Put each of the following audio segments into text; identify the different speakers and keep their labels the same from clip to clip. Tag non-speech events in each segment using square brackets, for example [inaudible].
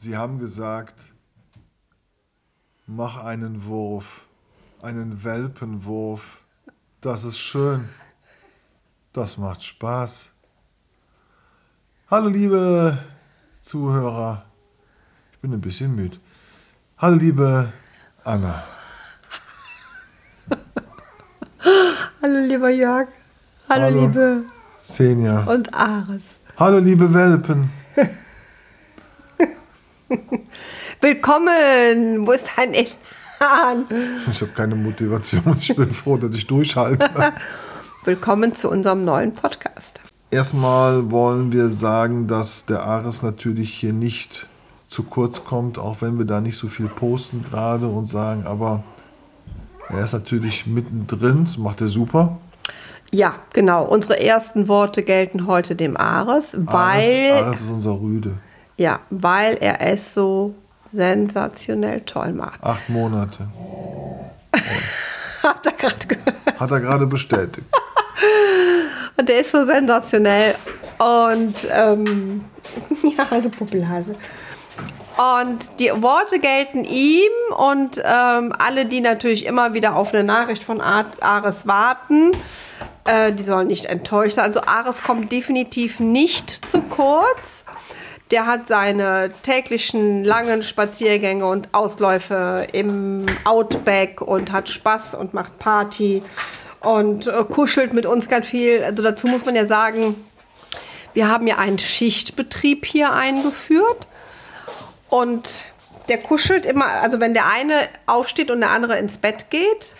Speaker 1: Sie haben gesagt, mach einen Wurf, einen Welpenwurf. Das ist schön. Das macht Spaß. Hallo liebe Zuhörer. Ich bin ein bisschen müde. Hallo liebe Anna. [laughs]
Speaker 2: Hallo lieber Jörg. Hallo,
Speaker 1: Hallo.
Speaker 2: liebe
Speaker 1: Senja.
Speaker 2: und Ares.
Speaker 1: Hallo liebe Welpen. [laughs] [laughs]
Speaker 2: Willkommen. Wo ist dein Elan?
Speaker 1: Ich habe keine Motivation. Ich bin froh, dass ich durchhalte. [laughs]
Speaker 2: Willkommen zu unserem neuen Podcast.
Speaker 1: Erstmal wollen wir sagen, dass der Ares natürlich hier nicht zu kurz kommt, auch wenn wir da nicht so viel posten gerade und sagen, aber er ist natürlich mittendrin, das macht er super.
Speaker 2: Ja, genau. Unsere ersten Worte gelten heute dem Ares, weil,
Speaker 1: Ares, Ares ist unser Rüde.
Speaker 2: Ja, weil er es so sensationell toll macht.
Speaker 1: Acht Monate. [laughs]
Speaker 2: Habt ihr gerade gehört?
Speaker 1: Hat er gerade bestätigt.
Speaker 2: Und [laughs] der ist so sensationell. Und ähm, [laughs] ja, hallo Puppelhase. Und die Worte gelten ihm und ähm, alle, die natürlich immer wieder auf eine Nachricht von Ar- Ares warten, äh, die sollen nicht enttäuscht sein. Also Ares kommt definitiv nicht zu kurz. Der hat seine täglichen langen Spaziergänge und Ausläufe im Outback und hat Spaß und macht Party und äh, kuschelt mit uns ganz viel. Also dazu muss man ja sagen, wir haben ja einen Schichtbetrieb hier eingeführt. Und der kuschelt immer, also wenn der eine aufsteht und der andere ins Bett geht,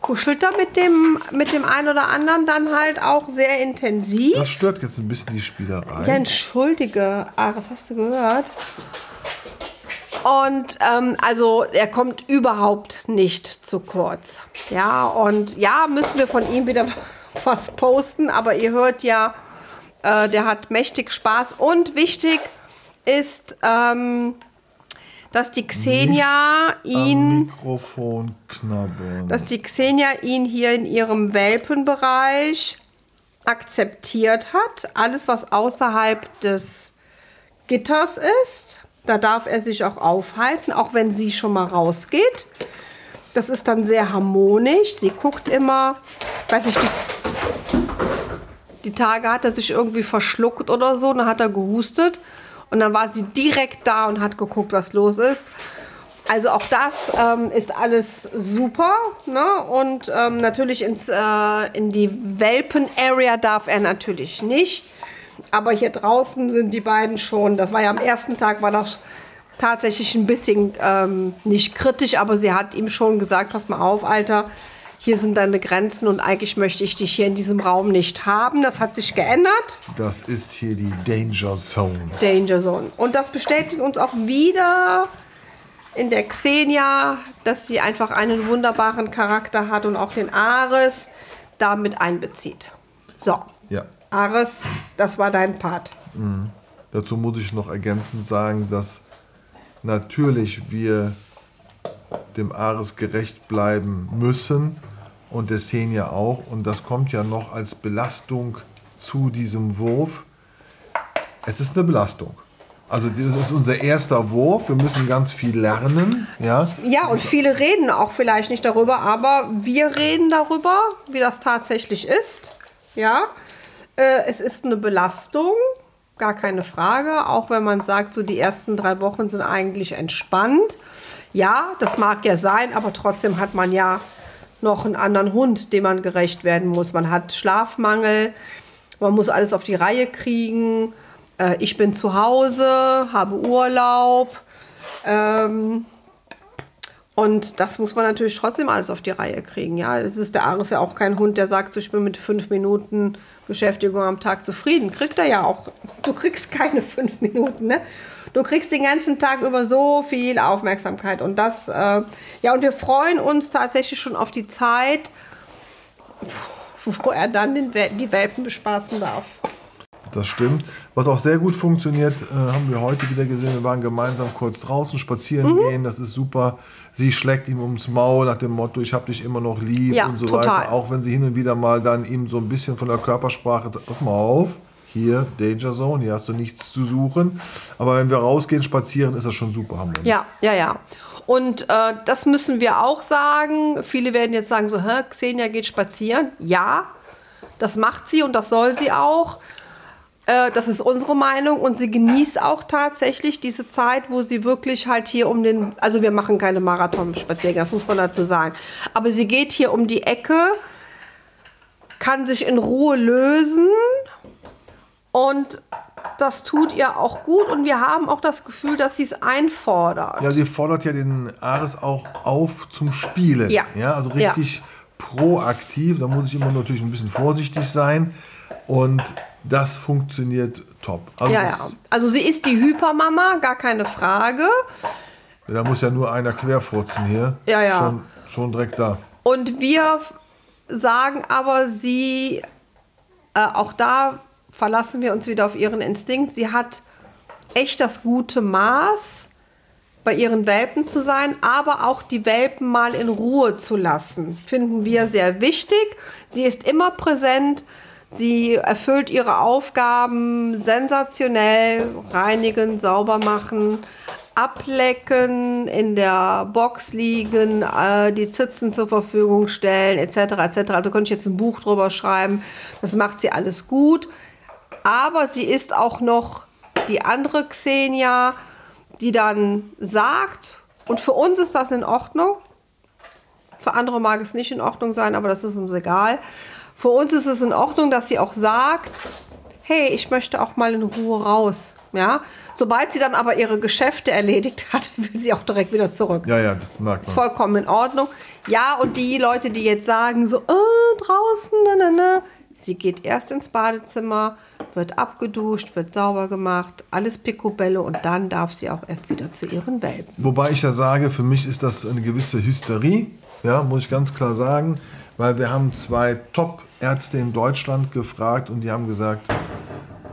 Speaker 2: kuschelt er mit dem, mit dem einen oder anderen dann halt auch sehr intensiv.
Speaker 1: Das stört jetzt ein bisschen die Spielerei.
Speaker 2: Ja, entschuldige, Ares, hast du gehört? Und ähm, also er kommt überhaupt nicht zu kurz. Ja, und ja, müssen wir von ihm wieder [laughs] was posten, aber ihr hört ja, äh, der hat mächtig Spaß. Und wichtig ist, ähm, dass die Xenia
Speaker 1: Am
Speaker 2: ihn
Speaker 1: Mikrofon knabbern.
Speaker 2: dass die Xenia ihn hier in ihrem Welpenbereich akzeptiert hat. Alles, was außerhalb des Gitters ist, da darf er sich auch aufhalten, auch wenn sie schon mal rausgeht. Das ist dann sehr harmonisch. Sie guckt immer, weiß ich, die, die Tage hat er sich irgendwie verschluckt oder so, dann hat er gehustet und dann war sie direkt da und hat geguckt, was los ist. Also auch das ähm, ist alles super. Ne? Und ähm, natürlich ins, äh, in die Welpen-Area darf er natürlich nicht. Aber hier draußen sind die beiden schon. Das war ja am ersten Tag, war das tatsächlich ein bisschen ähm, nicht kritisch, aber sie hat ihm schon gesagt, pass mal auf, Alter, hier sind deine Grenzen und eigentlich möchte ich dich hier in diesem Raum nicht haben. Das hat sich geändert.
Speaker 1: Das ist hier die Danger Zone.
Speaker 2: Danger Zone. Und das bestätigt uns auch wieder in der Xenia, dass sie einfach einen wunderbaren Charakter hat und auch den Ares damit einbezieht. So,
Speaker 1: Ja.
Speaker 2: Ares, das war dein Part.
Speaker 1: Dazu muss ich noch ergänzend sagen, dass natürlich wir dem Ares gerecht bleiben müssen und der Xenia auch. Und das kommt ja noch als Belastung zu diesem Wurf. Es ist eine Belastung. Also das ist unser erster Wurf. Wir müssen ganz viel lernen. Ja,
Speaker 2: Ja, und viele reden auch vielleicht nicht darüber, aber wir reden darüber, wie das tatsächlich ist. Ja, äh, es ist eine Belastung, gar keine Frage. Auch wenn man sagt, so die ersten drei Wochen sind eigentlich entspannt. Ja, das mag ja sein, aber trotzdem hat man ja noch einen anderen Hund, dem man gerecht werden muss. Man hat Schlafmangel, man muss alles auf die Reihe kriegen. Äh, ich bin zu Hause, habe Urlaub. Ähm, und das muss man natürlich trotzdem alles auf die Reihe kriegen. Ja, es ist der Ares ja auch kein Hund, der sagt, ich bin mit fünf Minuten Beschäftigung am Tag zufrieden. Kriegt er ja auch. [laughs] Du kriegst keine fünf Minuten, ne? Du kriegst den ganzen Tag über so viel Aufmerksamkeit und das, äh, ja, und wir freuen uns tatsächlich schon auf die Zeit, [laughs] wo er dann den, die Welpen bespaßen darf.
Speaker 1: Das stimmt. Was auch sehr gut funktioniert, äh, haben wir heute wieder gesehen. Wir waren gemeinsam kurz draußen spazieren
Speaker 2: Mhm.
Speaker 1: gehen. Das ist super. Sie schlägt ihm ums Maul nach dem Motto, ich habe dich immer noch lieb
Speaker 2: Ja,
Speaker 1: und so
Speaker 2: total.
Speaker 1: weiter. Auch wenn sie hin und wieder mal dann ihm so ein bisschen von der Körpersprache sagt, pass mal auf, hier Danger Zone, hier hast du nichts zu suchen. Aber wenn wir rausgehen, spazieren, ist das schon super harmonisch.
Speaker 2: Ja, ja, ja. Und äh, das müssen wir auch sagen. Viele werden jetzt sagen so, Hä, Xenia geht spazieren. Ja, das macht sie und das soll sie auch. Äh, das ist unsere Meinung und sie genießt auch tatsächlich diese Zeit, wo sie wirklich halt hier um den, also wir machen keine Marathon-Spaziergänge, das muss man dazu sagen. Aber sie geht hier um die Ecke, kann sich in Ruhe lösen und das tut ihr auch gut und wir haben auch das Gefühl, dass sie es einfordert.
Speaker 1: Ja, sie fordert ja den Ares auch auf zum Spielen.
Speaker 2: Ja.
Speaker 1: ja also richtig proaktiv. Da muss ich immer natürlich ein bisschen vorsichtig sein. Und das funktioniert top. Also
Speaker 2: ja, ja. Also sie ist die Hypermama, gar keine Frage.
Speaker 1: Da muss ja nur einer querfurzen hier.
Speaker 2: Ja, ja.
Speaker 1: Schon, schon direkt da.
Speaker 2: Und wir sagen aber, sie, äh, auch da verlassen wir uns wieder auf ihren Instinkt. Sie hat echt das gute Maß, bei ihren Welpen zu sein, aber auch die Welpen mal in Ruhe zu lassen. Finden wir sehr wichtig. Sie ist immer präsent. Sie erfüllt ihre Aufgaben sensationell. Reinigen, sauber machen, ablecken, in der Box liegen, äh, die Zitzen zur Verfügung stellen, etc. etc. Also könnte ich jetzt ein Buch drüber schreiben. Das macht sie alles gut. Aber sie ist auch noch die andere Xenia, die dann sagt, und für uns ist das in Ordnung. Für andere mag es nicht in Ordnung sein, aber das ist uns egal. Für uns ist es in Ordnung, dass sie auch sagt, hey, ich möchte auch mal in Ruhe raus. Ja? Sobald sie dann aber ihre Geschäfte erledigt hat, [laughs] will sie auch direkt wieder zurück.
Speaker 1: Ja, ja, das merkt
Speaker 2: Ist
Speaker 1: man.
Speaker 2: vollkommen in Ordnung. Ja, und die Leute, die jetzt sagen, so, äh, draußen, ne, ne, ne. Sie geht erst ins Badezimmer, wird abgeduscht, wird sauber gemacht, alles picobello und dann darf sie auch erst wieder zu ihren Welpen.
Speaker 1: Wobei ich ja sage, für mich ist das eine gewisse Hysterie, ja, muss ich ganz klar sagen, weil wir haben zwei Top-Ärzte in Deutschland gefragt und die haben gesagt,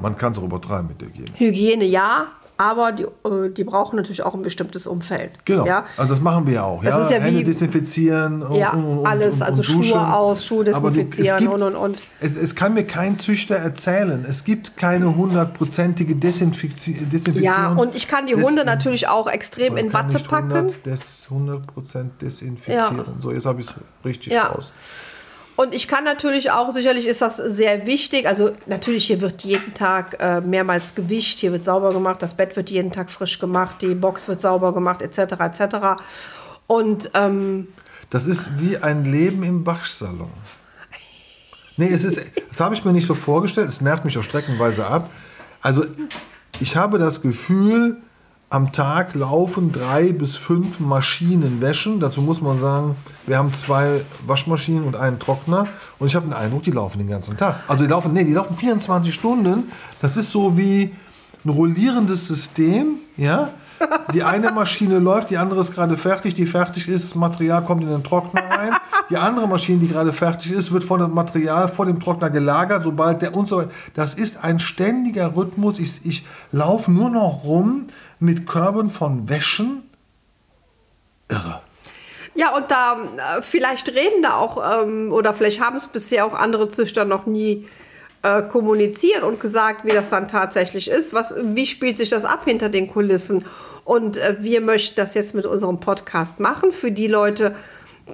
Speaker 1: man kann es auch übertreiben mit der Hygiene.
Speaker 2: Hygiene ja, aber die, äh, die brauchen natürlich auch ein bestimmtes Umfeld.
Speaker 1: Genau,
Speaker 2: Ja?
Speaker 1: also das machen wir ja auch.
Speaker 2: Das
Speaker 1: ja?
Speaker 2: ist ja
Speaker 1: Hände
Speaker 2: wie-
Speaker 1: desinfizieren und,
Speaker 2: Ja,
Speaker 1: und, und,
Speaker 2: alles,
Speaker 1: und,
Speaker 2: also
Speaker 1: duschen.
Speaker 2: Schuhe aus, Schuhe
Speaker 1: Aber du-
Speaker 2: desinfizieren
Speaker 1: gibt-
Speaker 2: und, und, und.
Speaker 1: Es, es kann mir kein Züchter erzählen. Es gibt keine hundertprozentige Desinfizi Desinfektion.
Speaker 2: Ja, und ich kann die
Speaker 1: des-
Speaker 2: Hunde natürlich auch extrem in Watte packen.
Speaker 1: 100, des 100% desinfizieren.
Speaker 2: Ja.
Speaker 1: So, jetzt habe ich es richtig
Speaker 2: Ja.
Speaker 1: raus.
Speaker 2: Und ich kann natürlich auch, sicherlich ist das sehr wichtig, also natürlich hier wird jeden Tag äh, mehrmals gewischt, hier wird sauber gemacht, das Bett wird jeden Tag frisch gemacht, die Box wird sauber gemacht, etc. etc. Und ähm,
Speaker 1: Das ist wie ein Leben im Waschsalon. Nee, es ist, das habe ich mir nicht so vorgestellt. Es nervt mich auch streckenweise ab. Also, ich habe das Gefühl, am Tag laufen drei bis fünf Maschinen wäschen. Dazu muss man sagen, wir haben zwei Waschmaschinen und einen Trockner. Und ich habe den Eindruck, die laufen den ganzen Tag. Also, die laufen, nee, die laufen 24 Stunden. Das ist so wie ein rollierendes System, ja. Die eine Maschine läuft, die andere ist gerade fertig, die fertig ist, das Material kommt in den Trockner rein. Die andere Maschine, die gerade fertig ist, wird von dem Material vor dem Trockner gelagert, sobald der und so weiter. Das ist ein ständiger Rhythmus. Ich, ich laufe nur noch rum mit Körben von Wäschen. Irre.
Speaker 2: ja, und da äh, vielleicht reden da auch, ähm, oder vielleicht haben es bisher auch andere Züchter noch nie äh, kommuniziert und gesagt, wie das dann tatsächlich ist. Was, wie spielt sich das ab hinter den Kulissen? Und äh, wir möchten das jetzt mit unserem Podcast machen für die Leute,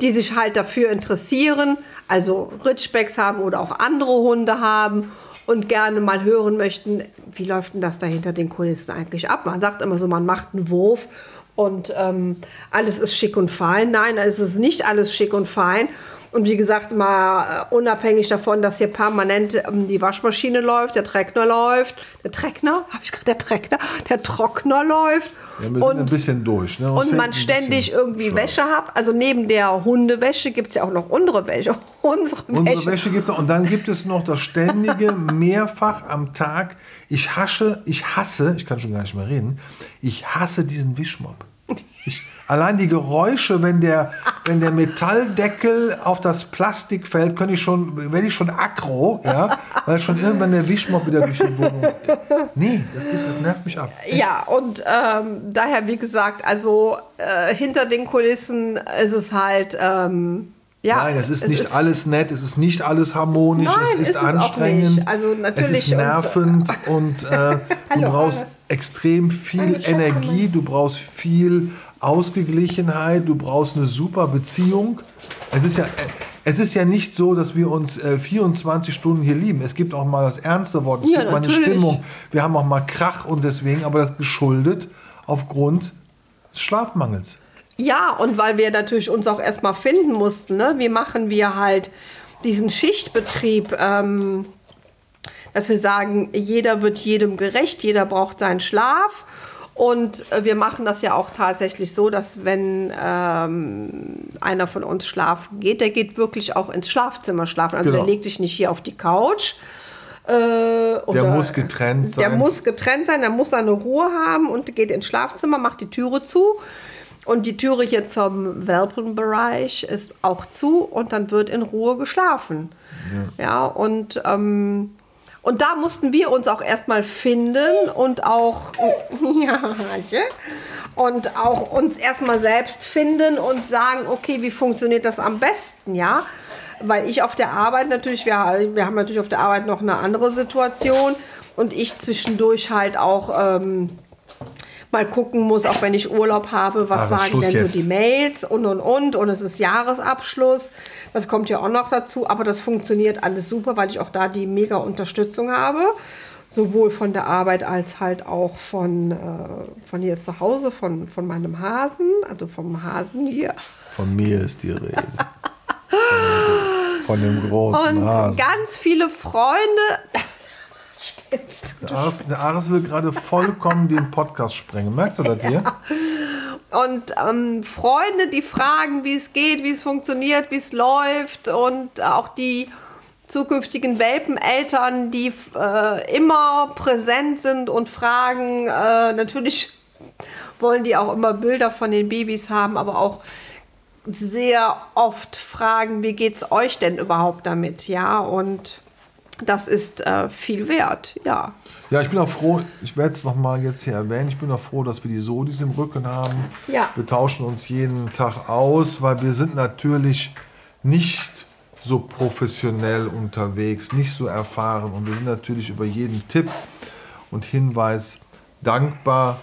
Speaker 2: die sich halt dafür interessieren, also Ritschbecks haben oder auch andere Hunde haben und gerne mal hören möchten, wie läuft denn das da hinter den Kulissen eigentlich ab? Man sagt immer so, man macht einen Wurf und ähm, alles ist schick und fein. Nein, es ist nicht alles schick und fein. Und wie gesagt, mal äh, unabhängig davon, dass hier permanent ähm, die Waschmaschine läuft, der Trockner läuft, der Trockner, habe ich gerade der Trockner, der Trockner läuft.
Speaker 1: Ja, wir sind ein bisschen durch. Ne?
Speaker 2: Und
Speaker 1: fällt
Speaker 2: man ständig irgendwie
Speaker 1: schlapp.
Speaker 2: Wäsche hat. Also neben der Hundewäsche gibt es ja auch noch unsere Wäsche. [laughs] Unsere,
Speaker 1: Unsere
Speaker 2: Wäsche.
Speaker 1: Wäsche gibt es und dann gibt es noch das ständige [laughs] mehrfach am Tag. Ich hasse, ich hasse, ich kann schon gar nicht mehr reden. Ich hasse diesen Wischmopp. Ich, allein die Geräusche, wenn der, wenn der Metalldeckel auf das Plastik fällt, könnte ich schon, werde ich schon aggro, ja, weil schon irgendwann der Wischmopp wieder durch die Wohnung. Nee, das, das nervt mich ab.
Speaker 2: Ja, und ähm, daher, wie gesagt, also äh, hinter den Kulissen ist es halt, ähm, Ja,
Speaker 1: Nein, es ist
Speaker 2: es
Speaker 1: nicht
Speaker 2: ist-
Speaker 1: alles nett, es ist nicht alles harmonisch,
Speaker 2: Nein,
Speaker 1: es ist,
Speaker 2: ist es auch
Speaker 1: anstrengend,
Speaker 2: nicht. Also natürlich
Speaker 1: es ist
Speaker 2: und-
Speaker 1: nervend [laughs] und, äh, du brauchst extrem viel Energie, du brauchst viel Ausgeglichenheit, du brauchst eine super Beziehung. Es ist ja, es ist ja nicht so, dass wir uns äh, 24 Stunden hier lieben. Es gibt auch mal das ernste Wort, es
Speaker 2: Ja,
Speaker 1: gibt mal eine
Speaker 2: natürlich.
Speaker 1: Stimmung. Wir haben auch mal Krach und deswegen, aber das geschuldet aufgrund des Schlafmangels.
Speaker 2: Ja, und weil wir natürlich uns auch erstmal finden mussten, ne? wie machen wir halt diesen Schichtbetrieb, ähm, dass wir sagen, jeder wird jedem gerecht, jeder braucht seinen Schlaf. Und äh, wir machen das ja auch tatsächlich so, dass wenn ähm, einer von uns schlafen geht, der geht wirklich auch ins Schlafzimmer schlafen. Also
Speaker 1: Genau.
Speaker 2: der legt sich nicht hier auf die Couch. Äh, oder-
Speaker 1: muss getrennt
Speaker 2: Der
Speaker 1: sein.
Speaker 2: muss getrennt sein, der muss seine Ruhe haben und geht ins Schlafzimmer, macht die Türe zu. Und die Türe hier zum Welpenbereich ist auch zu und dann wird in Ruhe geschlafen. Ja, und, ähm, und da mussten wir uns auch erstmal finden und auch, [laughs] und auch uns erstmal selbst finden und sagen, okay, wie funktioniert das am besten, ja? Weil ich auf der Arbeit natürlich, wir, wir haben natürlich auf der Arbeit noch eine andere Situation und ich zwischendurch halt auch ähm, mal gucken muss, auch wenn ich Urlaub habe, was
Speaker 1: was
Speaker 2: sagen denn
Speaker 1: jetzt?
Speaker 2: so die Mails und und und und es ist Jahresabschluss. Das kommt ja auch noch dazu, aber das funktioniert alles super, weil ich auch da die mega Unterstützung habe. Sowohl von der Arbeit als halt auch von, äh, von hier zu Hause, von, von meinem Hasen, also vom Hasen hier.
Speaker 1: Von mir ist die Rede. Von, [laughs] von dem großen
Speaker 2: Und
Speaker 1: Hasen.
Speaker 2: ganz viele Freunde. Spitzt.
Speaker 1: Der Ares, der Ares will gerade vollkommen den Podcast sprengen. Merkst du das hier?
Speaker 2: Und ähm, Freunde, die fragen, wie es geht, wie es funktioniert, wie es läuft. Und auch die zukünftigen Welpeneltern, die äh, immer präsent sind und fragen. Äh, natürlich wollen die auch immer Bilder von den Babys haben, aber auch sehr oft fragen, wie geht's euch denn überhaupt damit? Ja, und das ist äh, viel wert, ja.
Speaker 1: Ja, ich bin auch froh, ich werde es nochmal jetzt hier erwähnen, ich bin auch froh, dass wir die Sodis im Rücken haben.
Speaker 2: Ja.
Speaker 1: Wir tauschen uns jeden Tag aus, weil wir sind natürlich nicht so professionell unterwegs, nicht so erfahren und wir sind natürlich über jeden Tipp und Hinweis dankbar.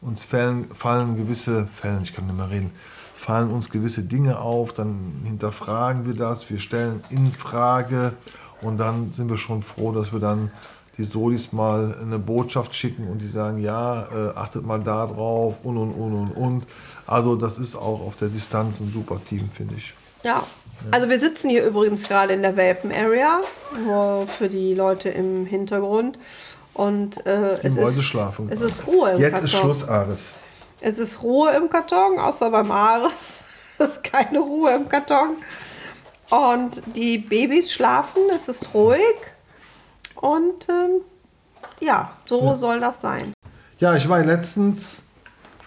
Speaker 1: Uns fallen, fallen gewisse, fallen, ich kann nicht mehr reden, fallen uns gewisse Dinge auf, dann hinterfragen wir das, wir stellen in Frage und dann sind wir schon froh, dass wir dann die Sodis mal eine Botschaft schicken und die sagen, ja, äh, achtet mal da drauf und und und und und. Also das ist auch auf der Distanz ein super Team, finde ich.
Speaker 2: Ja. Also wir sitzen hier übrigens gerade in der Welpen-Area, für die Leute im Hintergrund. Und äh, es, ist,
Speaker 1: schlafen
Speaker 2: es ist Ruhe im
Speaker 1: Jetzt
Speaker 2: Karton.
Speaker 1: ist Schluss, Ares.
Speaker 2: Es ist Ruhe im Karton, außer beim Ares. [laughs] Es ist keine Ruhe im Karton. Und die Babys schlafen, es ist ruhig. Und ähm, ja, so soll das sein.
Speaker 1: Ja, ich war letztens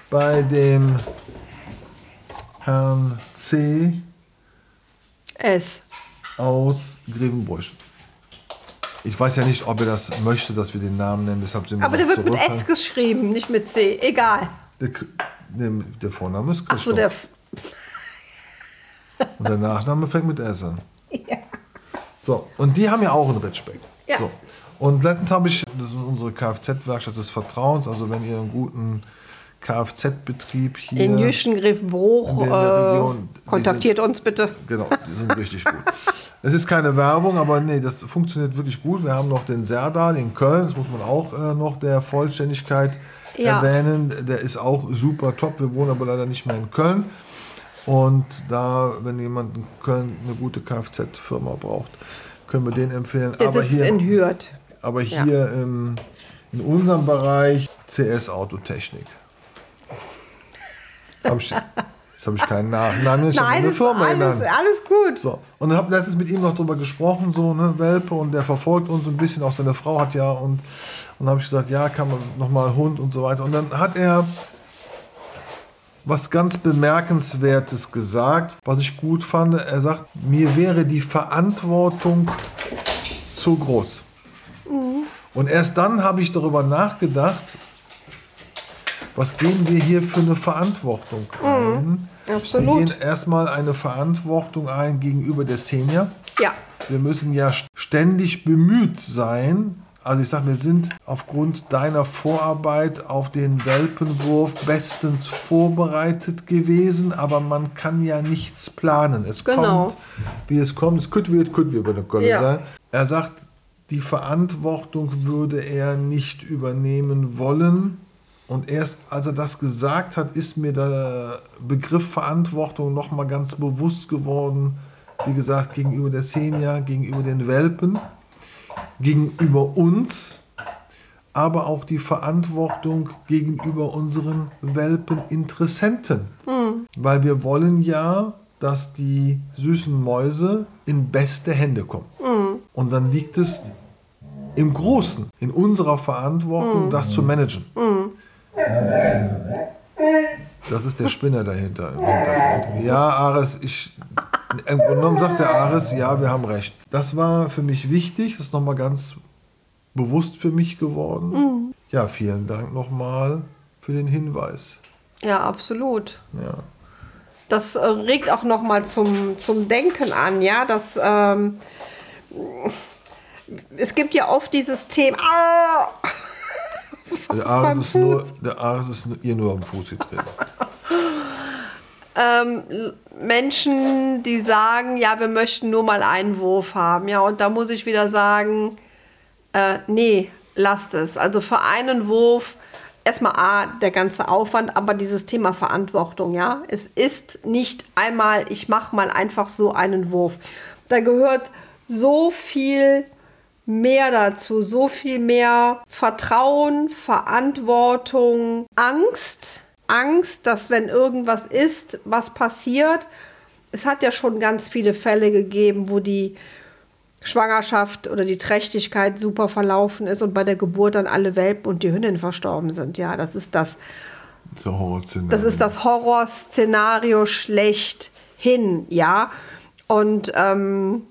Speaker 1: bei dem Herrn C.
Speaker 2: Es.
Speaker 1: aus Grevenbruch. Ich weiß ja nicht, ob er das möchte, dass wir den Namen nennen, deshalb sind wir
Speaker 2: Aber der wird mit S geschrieben, nicht mit C. Egal.
Speaker 1: Der, der, der Vorname ist Christoph
Speaker 2: der. F- [laughs]
Speaker 1: und der Nachname fängt mit S an. [laughs] So, und die haben ja auch einen Ritschbeck.
Speaker 2: Ja.
Speaker 1: So. Und letztens habe ich, das ist unsere Kfz-Werkstatt des Vertrauens, also wenn ihr einen guten Kfz-Betrieb hier...
Speaker 2: In Jüschengriffbruch äh, kontaktiert uns bitte.
Speaker 1: Genau, die sind richtig gut. Es ist keine Werbung, aber nee, das funktioniert wirklich gut. Wir haben noch den Serdal in Köln, das muss man auch äh, noch der Vollständigkeit
Speaker 2: Ja.
Speaker 1: erwähnen. Der ist auch super top. Wir wohnen aber leider nicht mehr in Köln. Und da, wenn jemand in Köln eine gute Kfz-Firma braucht, können wir den empfehlen.
Speaker 2: Der
Speaker 1: aber
Speaker 2: sitzt
Speaker 1: hier,
Speaker 2: in Hürth.
Speaker 1: aber
Speaker 2: Ja.
Speaker 1: hier im, in unserem Bereich CS Autotechnik. Jetzt habe ich keinen Nachnamen, ich
Speaker 2: Nein,
Speaker 1: eine Firma
Speaker 2: alles,
Speaker 1: genannt.
Speaker 2: alles gut.
Speaker 1: So, und ich habe letztens mit ihm noch drüber gesprochen, so, ne, Welpe, und der verfolgt uns ein bisschen, auch seine Frau hat ja, und, und habe ich gesagt, ja, kann man nochmal Hund und so weiter. Und dann hat er was ganz Bemerkenswertes gesagt, was ich gut fand. Er sagt, mir wäre die Verantwortung zu groß. Und erst dann habe ich darüber nachgedacht, was gehen wir hier für eine Verantwortung ein?
Speaker 2: absolut.
Speaker 1: Wir gehen erstmal eine Verantwortung ein gegenüber der Senior.
Speaker 2: Ja,
Speaker 1: Wir müssen ja ständig bemüht sein. Also ich sage, wir sind aufgrund deiner Vorarbeit auf den Welpenwurf bestens vorbereitet gewesen, aber man kann ja nichts planen. Es
Speaker 2: Genau.
Speaker 1: kommt, wie es kommt. Es könnte wie es könnte wie über eine Kolle
Speaker 2: Ja.
Speaker 1: sein. Er sagt, die Verantwortung würde er nicht übernehmen wollen. Und erst als er das gesagt hat, ist mir der Begriff Verantwortung nochmal ganz bewusst geworden. Wie gesagt, gegenüber der Senior, gegenüber den Welpen, gegenüber uns, aber auch die Verantwortung gegenüber unseren Welpeninteressenten. Weil wir wollen ja, dass die süßen Mäuse in beste Hände kommen. Und dann liegt es im Großen, in unserer Verantwortung, das zu managen. Das ist der Spinner dahinter. Ja, Ares, ich. Im Grunde genommen sagt der Ares, ja, wir haben recht. Das war für mich wichtig, das ist nochmal ganz bewusst für mich geworden. Ja, vielen Dank nochmal für den Hinweis.
Speaker 2: ja, absolut.
Speaker 1: Ja.
Speaker 2: Das äh, regt auch noch mal zum, zum Denken an, ja, dass ähm, es gibt ja oft dieses Thema, [laughs] ah,
Speaker 1: Der Ares, ist nur, der Ares ist ihr nur am Fuß getreten.
Speaker 2: Ähm, Menschen, die sagen, ja, wir möchten nur mal einen Wurf haben, ja, und da muss ich wieder sagen, äh, nee, lasst es. Also für einen Wurf erstmal A, der ganze Aufwand, aber dieses Thema Verantwortung, ja, es ist nicht einmal, ich mache mal einfach so einen Wurf. Da gehört so viel mehr dazu, so viel mehr Vertrauen, Verantwortung, Angst. Angst, dass wenn irgendwas ist, was passiert. Es hat ja schon ganz viele Fälle gegeben, wo die Schwangerschaft oder die Trächtigkeit super verlaufen ist und bei der Geburt dann alle Welpen und die Hündin verstorben sind. Ja, das ist das, das ist das Horrorszenario schlechthin, ja. Und ähm,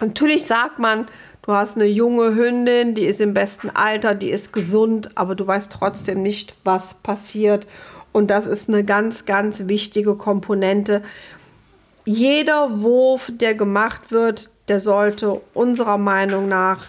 Speaker 2: natürlich sagt man, du hast eine junge Hündin, die ist im besten Alter, die ist gesund, aber du weißt trotzdem nicht, was passiert. Und das ist eine ganz, ganz wichtige Komponente. Jeder Wurf, der gemacht wird, der sollte unserer Meinung nach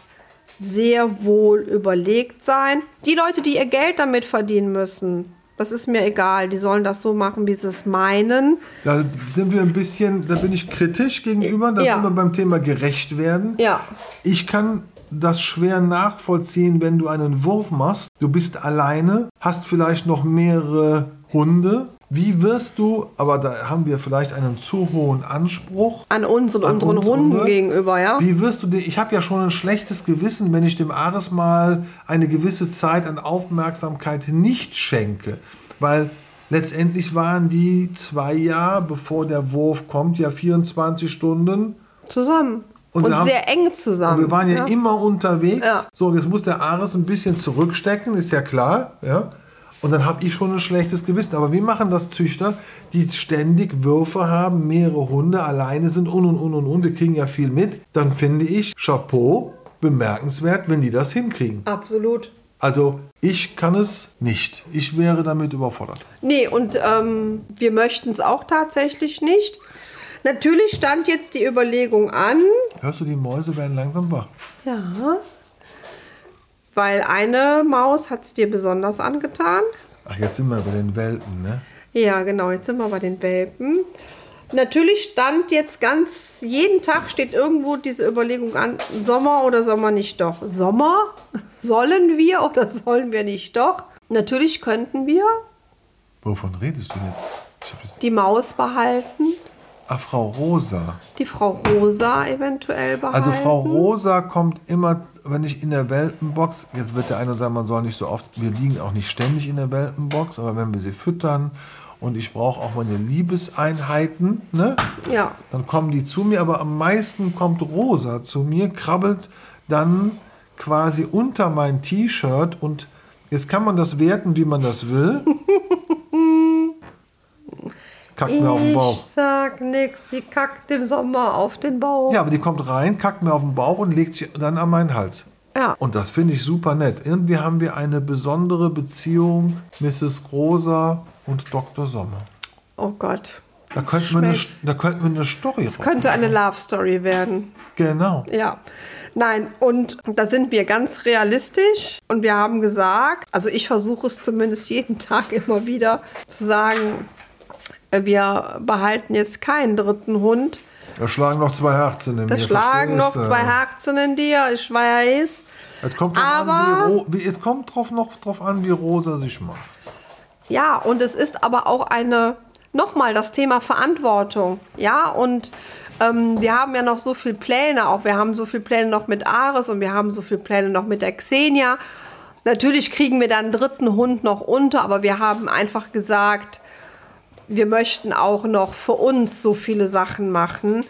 Speaker 2: sehr wohl überlegt sein. Die Leute, die ihr Geld damit verdienen müssen, das ist mir egal. Die sollen das so machen, wie sie es meinen.
Speaker 1: Da sind wir ein bisschen, da bin ich kritisch gegenüber, da
Speaker 2: Ja.
Speaker 1: sind wir beim Thema gerecht werden.
Speaker 2: Ja,
Speaker 1: Ich kann das schwer nachvollziehen, wenn du einen Wurf machst. Du bist alleine, hast vielleicht noch mehrere Hunde. Wie wirst du, aber da haben wir vielleicht einen zu hohen Anspruch.
Speaker 2: an uns und
Speaker 1: An
Speaker 2: unseren
Speaker 1: uns
Speaker 2: Hunden
Speaker 1: Hunde?
Speaker 2: gegenüber, ja.
Speaker 1: Wie wirst du dir, ich habe ja schon ein schlechtes Gewissen, wenn ich dem Ares mal eine gewisse Zeit an Aufmerksamkeit nicht schenke. Weil letztendlich waren die zwei Jahre, bevor der Wurf kommt, ja 24 Stunden.
Speaker 2: Zusammen.
Speaker 1: Und
Speaker 2: Und,
Speaker 1: haben-
Speaker 2: sehr eng zusammen.
Speaker 1: Und wir waren ja, immer unterwegs.
Speaker 2: Ja.
Speaker 1: So, jetzt muss der Ares ein bisschen zurückstecken, ist ja klar. Ja? Und dann habe ich schon ein schlechtes Gewissen. Aber wie machen das Züchter, die ständig Würfe haben, mehrere Hunde alleine sind und und und und und. Wir kriegen ja viel mit. Dann finde ich Chapeau bemerkenswert, wenn die das hinkriegen.
Speaker 2: Absolut.
Speaker 1: Also ich kann es nicht. Ich wäre damit überfordert.
Speaker 2: Nee, und ähm, wir möchten es auch tatsächlich nicht. Natürlich stand jetzt die Überlegung an,
Speaker 1: Hörst du, die Mäuse werden langsam wach.
Speaker 2: ja, weil eine Maus hat es dir besonders angetan.
Speaker 1: Ach, jetzt sind wir bei den Welpen, ne?
Speaker 2: Ja, genau, jetzt sind wir bei den Welpen. Natürlich stand jetzt ganz, jeden Tag steht irgendwo diese Überlegung an, Sommer oder Sommer nicht doch. Sommer? [laughs] Sollen wir oder sollen wir nicht doch? Natürlich könnten wir
Speaker 1: Wovon redest du jetzt?
Speaker 2: Die Maus behalten,
Speaker 1: Ach, Frau Rosa.
Speaker 2: die Frau Rosa eventuell behalten.
Speaker 1: Also Frau Rosa kommt immer, wenn ich in der Welpenbox, jetzt wird der eine sagen, man soll nicht so oft, wir liegen auch nicht ständig in der Welpenbox, aber wenn wir sie füttern und ich brauche auch meine Liebeseinheiten, ne?
Speaker 2: Ja,
Speaker 1: dann kommen die zu mir, aber am meisten kommt Rosa zu mir, krabbelt dann quasi unter mein T-Shirt und jetzt kann man das werten, wie man das will. [laughs] Kackt mir auf den Bauch.
Speaker 2: ich sag nix, sie kackt im Sommer auf den Bauch.
Speaker 1: Ja, aber die kommt rein, kackt mir auf den Bauch und legt sich dann an meinen Hals.
Speaker 2: Ja.
Speaker 1: Und das finde ich super nett. Irgendwie haben wir eine besondere Beziehung, Mrs. Rosa und Dr. Sommer.
Speaker 2: Oh Gott.
Speaker 1: Da könnten, wir eine, da könnten wir eine Story
Speaker 2: Es könnte eine Love Story werden.
Speaker 1: Genau.
Speaker 2: Ja. Nein, und da sind wir ganz realistisch und wir haben gesagt, also ich versuche es zumindest jeden [laughs] Tag immer wieder zu sagen, wir behalten jetzt keinen dritten Hund.
Speaker 1: Da schlagen noch zwei Herzen in
Speaker 2: Da
Speaker 1: mir.
Speaker 2: schlagen noch zwei Herzen in dir, ich weiß.
Speaker 1: Es kommt, an,
Speaker 2: Aber-
Speaker 1: wie, Ro- wie, es kommt drauf, noch drauf an, wie Rosa sich macht.
Speaker 2: Ja, und es ist aber auch eine, nochmal das Thema Verantwortung. Ja, und ähm, wir haben ja noch so viele Pläne, auch wir haben so viele Pläne noch mit Ares und wir haben so viele Pläne noch mit der Xenia. Natürlich kriegen wir dann einen dritten Hund noch unter, aber wir haben einfach gesagt, wir möchten auch noch für uns so viele Sachen machen.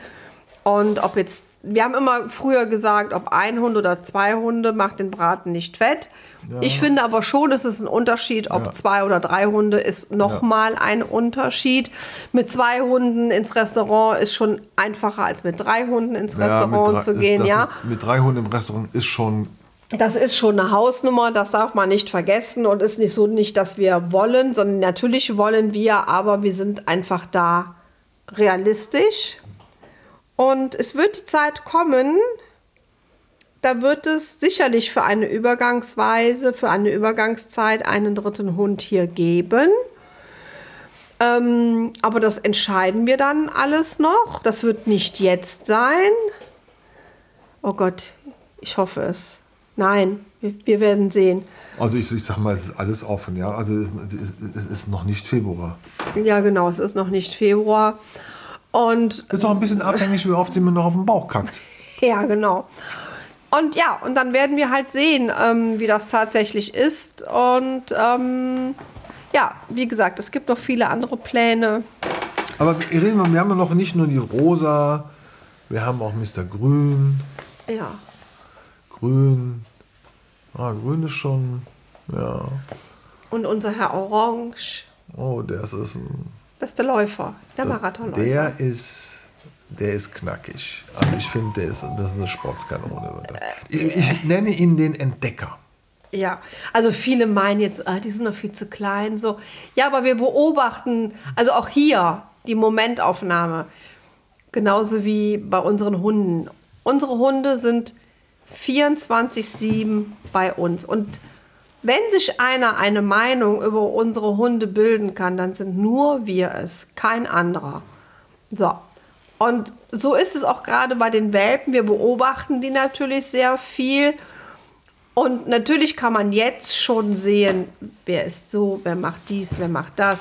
Speaker 2: Und ob jetzt, wir haben immer früher gesagt, ob ein Hund oder zwei Hunde macht den Braten nicht fett. Ich finde aber schon, es ist ein Unterschied, ob
Speaker 1: Ja.
Speaker 2: zwei oder drei Hunde ist nochmal ein Unterschied. Mit zwei Hunden ins Restaurant ist schon einfacher als mit drei Hunden ins Restaurant
Speaker 1: drei-
Speaker 2: zu gehen, ja.
Speaker 1: Ist, mit drei Hunden im Restaurant ist schon.
Speaker 2: Das ist schon eine Hausnummer, das darf man nicht vergessen und ist nicht so nicht, dass wir wollen, sondern natürlich wollen wir, aber wir sind einfach da realistisch. Und es wird die Zeit kommen, da wird es sicherlich für eine Übergangsweise, für eine Übergangszeit einen dritten Hund hier geben. Ähm, aber das entscheiden wir dann alles noch. Das wird nicht jetzt sein. Oh Gott, ich hoffe es. Nein, wir, wir werden sehen.
Speaker 1: Also ich, ich sag mal, es ist alles offen, ja. Also es ist, es ist, es ist noch nicht Februar.
Speaker 2: Ja, genau, es ist noch nicht Februar. Und
Speaker 1: Ist auch ein bisschen abhängig, wie oft sie mir noch auf den Bauch kackt. [laughs]
Speaker 2: ja, genau. Und ja, und dann werden wir halt sehen, ähm, wie das tatsächlich ist. Und ähm, ja, wie gesagt, es gibt noch viele andere Pläne.
Speaker 1: Aber wir reden mal, wir haben ja noch nicht nur die Rosa, wir haben auch Mr. Grün.
Speaker 2: Ja.
Speaker 1: Grün. Ah, Grün ist schon. Ja.
Speaker 2: Und unser Herr Orange,
Speaker 1: Oh, der ist, ist ein.
Speaker 2: beste Läufer, der Marathonläufer.
Speaker 1: Der ist. Der ist knackig. Also ich finde, der ist, das ist eine Sportskanone. Das. Ich, ich nenne ihn den Entdecker.
Speaker 2: Ja, also viele meinen jetzt, ah, die sind noch viel zu klein. So. Ja, aber wir beobachten, also auch hier die Momentaufnahme, genauso wie bei unseren Hunden. Unsere Hunde sind 24-7 bei uns. Und wenn sich einer eine Meinung über unsere Hunde bilden kann, dann sind nur wir es, kein anderer. So. Und so ist es auch gerade bei den Welpen. Wir beobachten die natürlich sehr viel. Und natürlich kann man jetzt schon sehen, wer ist so, wer macht dies, wer macht das.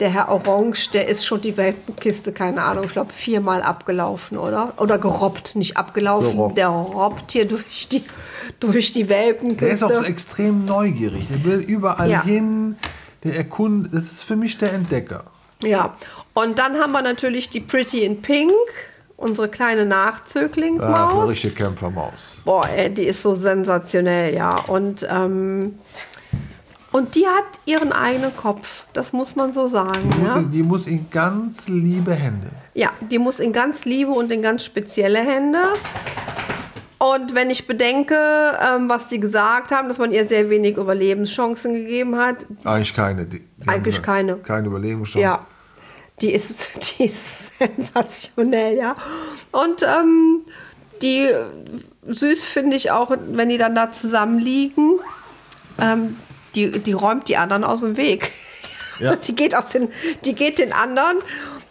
Speaker 2: Der Herr Orange, der ist schon die Welpenkiste, keine Ahnung, ich glaube viermal abgelaufen, oder? Oder gerobbt, nicht abgelaufen.
Speaker 1: Gerobbt.
Speaker 2: Der robbt hier durch die, durch die
Speaker 1: Der
Speaker 2: Welpenkiste.
Speaker 1: ist auch so extrem neugierig. Der will überall
Speaker 2: Ja.
Speaker 1: hin. Der erkundet. Das ist für mich der Entdecker.
Speaker 2: Ja, und dann haben wir natürlich die Pretty in Pink, unsere kleine
Speaker 1: Ja, eine
Speaker 2: Nachzöglingmaus.
Speaker 1: richtige Kämpfermaus.
Speaker 2: Boah, ey, die ist so sensationell, ja. Und, ähm, und die hat ihren eigenen Kopf, das muss man so sagen.
Speaker 1: Die,
Speaker 2: Ja,
Speaker 1: muss, die muss in ganz liebe Hände.
Speaker 2: ja die muss in ganz liebe und in ganz spezielle Hände. Und wenn ich bedenke, ähm, was die gesagt haben, dass man ihr sehr wenig Überlebenschancen gegeben hat,
Speaker 1: Eigentlich keine. Die, die
Speaker 2: Eigentlich keine.
Speaker 1: Keine Überlebenschance.
Speaker 2: Ja, die ist, [laughs] die ist sensationell, ja. Und ähm, die süß finde ich auch, wenn die dann da zusammenliegen, ähm, die, die räumt die anderen aus dem Weg.
Speaker 1: Ja. [laughs]
Speaker 2: Die, geht auf den, die geht den anderen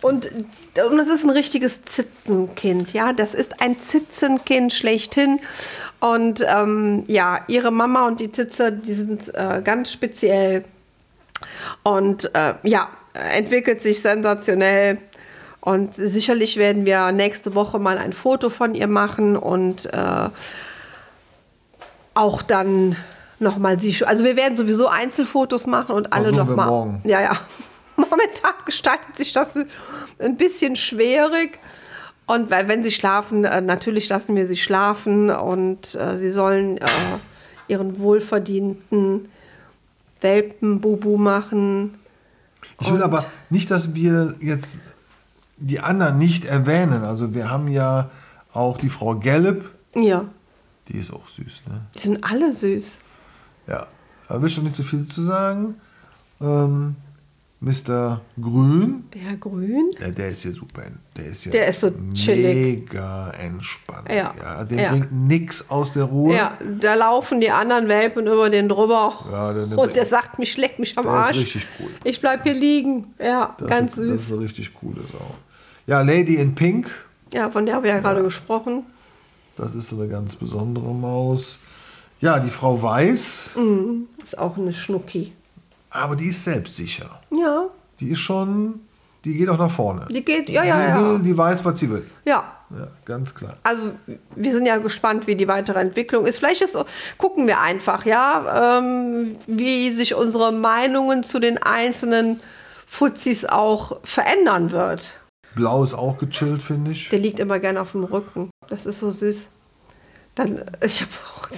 Speaker 2: und, und es ist ein richtiges Zitzenkind, ja. Das ist ein Zitzenkind schlechthin. Und ähm, ja, ihre Mama und die Zitze, die sind äh, ganz speziell. Und äh, ja, entwickelt sich sensationell. Und sicherlich werden wir nächste Woche mal ein Foto von ihr machen und äh, auch dann nochmal sie. Also wir werden sowieso Einzelfotos machen und alle nochmal. Ja, ja. [laughs] Momentan gestaltet sich das ein bisschen schwierig. Und weil, wenn sie schlafen, äh, natürlich lassen wir sie schlafen und äh, sie sollen äh, ihren wohlverdienten Welpen-Bubu machen.
Speaker 1: Ich will aber nicht, dass wir jetzt die anderen nicht erwähnen. Also wir haben ja auch die Frau Gallup,
Speaker 2: Ja,
Speaker 1: Die ist auch süß, ne?
Speaker 2: Die sind alle süß.
Speaker 1: Ja, da will ich doch nicht so viel zu sagen. Ähm, Mr. Grün,
Speaker 2: Der grün.
Speaker 1: ja, der ist ja super. Der ist ja
Speaker 2: Der ist so chillig.
Speaker 1: mega entspannt.
Speaker 2: Ja.
Speaker 1: Ja. Der
Speaker 2: Ja.
Speaker 1: bringt nix aus der Ruhe.
Speaker 2: Ja, da laufen die anderen Welpen über den drüber.
Speaker 1: Ja, der- der-
Speaker 2: und der sagt, mich leck mich am
Speaker 1: Der ist
Speaker 2: Arsch.
Speaker 1: richtig cool.
Speaker 2: Ich bleib hier liegen. Ja,
Speaker 1: Das
Speaker 2: ganz
Speaker 1: ist, Das
Speaker 2: süß.
Speaker 1: ist eine richtig coole Sau. Ja, Lady in Pink,
Speaker 2: Ja, von der haben wir ja gerade gesprochen.
Speaker 1: das ist so eine ganz besondere Maus. Ja, die Frau Weiß,
Speaker 2: Ist auch eine Schnucki.
Speaker 1: aber die ist selbstsicher.
Speaker 2: Ja,
Speaker 1: Die ist schon, die geht auch nach vorne.
Speaker 2: die geht, ja, ja,
Speaker 1: die,
Speaker 2: ja.
Speaker 1: will, die weiß, was sie will.
Speaker 2: Ja,
Speaker 1: Ja, ganz klar.
Speaker 2: also wir sind ja gespannt, wie die weitere Entwicklung ist. Vielleicht ist, gucken wir einfach, ja, ähm, wie sich unsere Meinungen zu den einzelnen Fuzis auch verändern wird.
Speaker 1: Blau ist auch gechillt, finde ich.
Speaker 2: Der liegt immer gerne auf dem Rücken. Das ist so süß. Dann, [laughs] ich habe auch.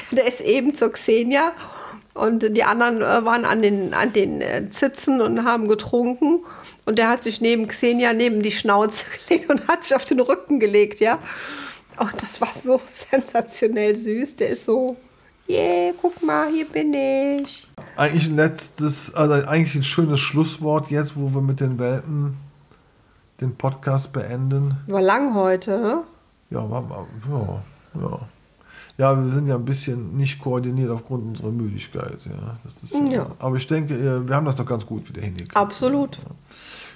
Speaker 2: [laughs] der, ist eben zur Xenia und die anderen äh, waren an den, an den äh, Zitzen und haben getrunken. Und der hat sich neben Xenia neben die Schnauze [laughs] gelegt und hat sich auf den Rücken gelegt, ja. Und das war so [laughs] sensationell süß. Der ist so, yeah, guck mal, hier bin ich.
Speaker 1: Eigentlich ein letztes, also eigentlich ein schönes Schlusswort jetzt, wo wir mit den Welpen den Podcast beenden.
Speaker 2: War lang heute, ne?
Speaker 1: Ja, war, war, ja, ja. Ja, wir sind ja ein bisschen nicht koordiniert aufgrund unserer Müdigkeit. Ja, das ist,
Speaker 2: Ja.
Speaker 1: Aber ich denke, wir haben das doch ganz gut wieder hingekriegt.
Speaker 2: Absolut.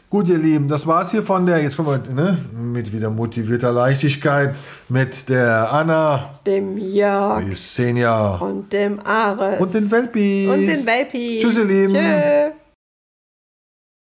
Speaker 1: Gut, ihr Lieben, das war's hier von der, jetzt kommen wir ne, mit wieder motivierter Leichtigkeit mit der Anna,
Speaker 2: Dem Jörg
Speaker 1: Yesenia
Speaker 2: und dem Ares.
Speaker 1: und den Welpis.
Speaker 2: Und den Welpi.
Speaker 1: Tschüss, ihr Lieben.
Speaker 2: Tschö.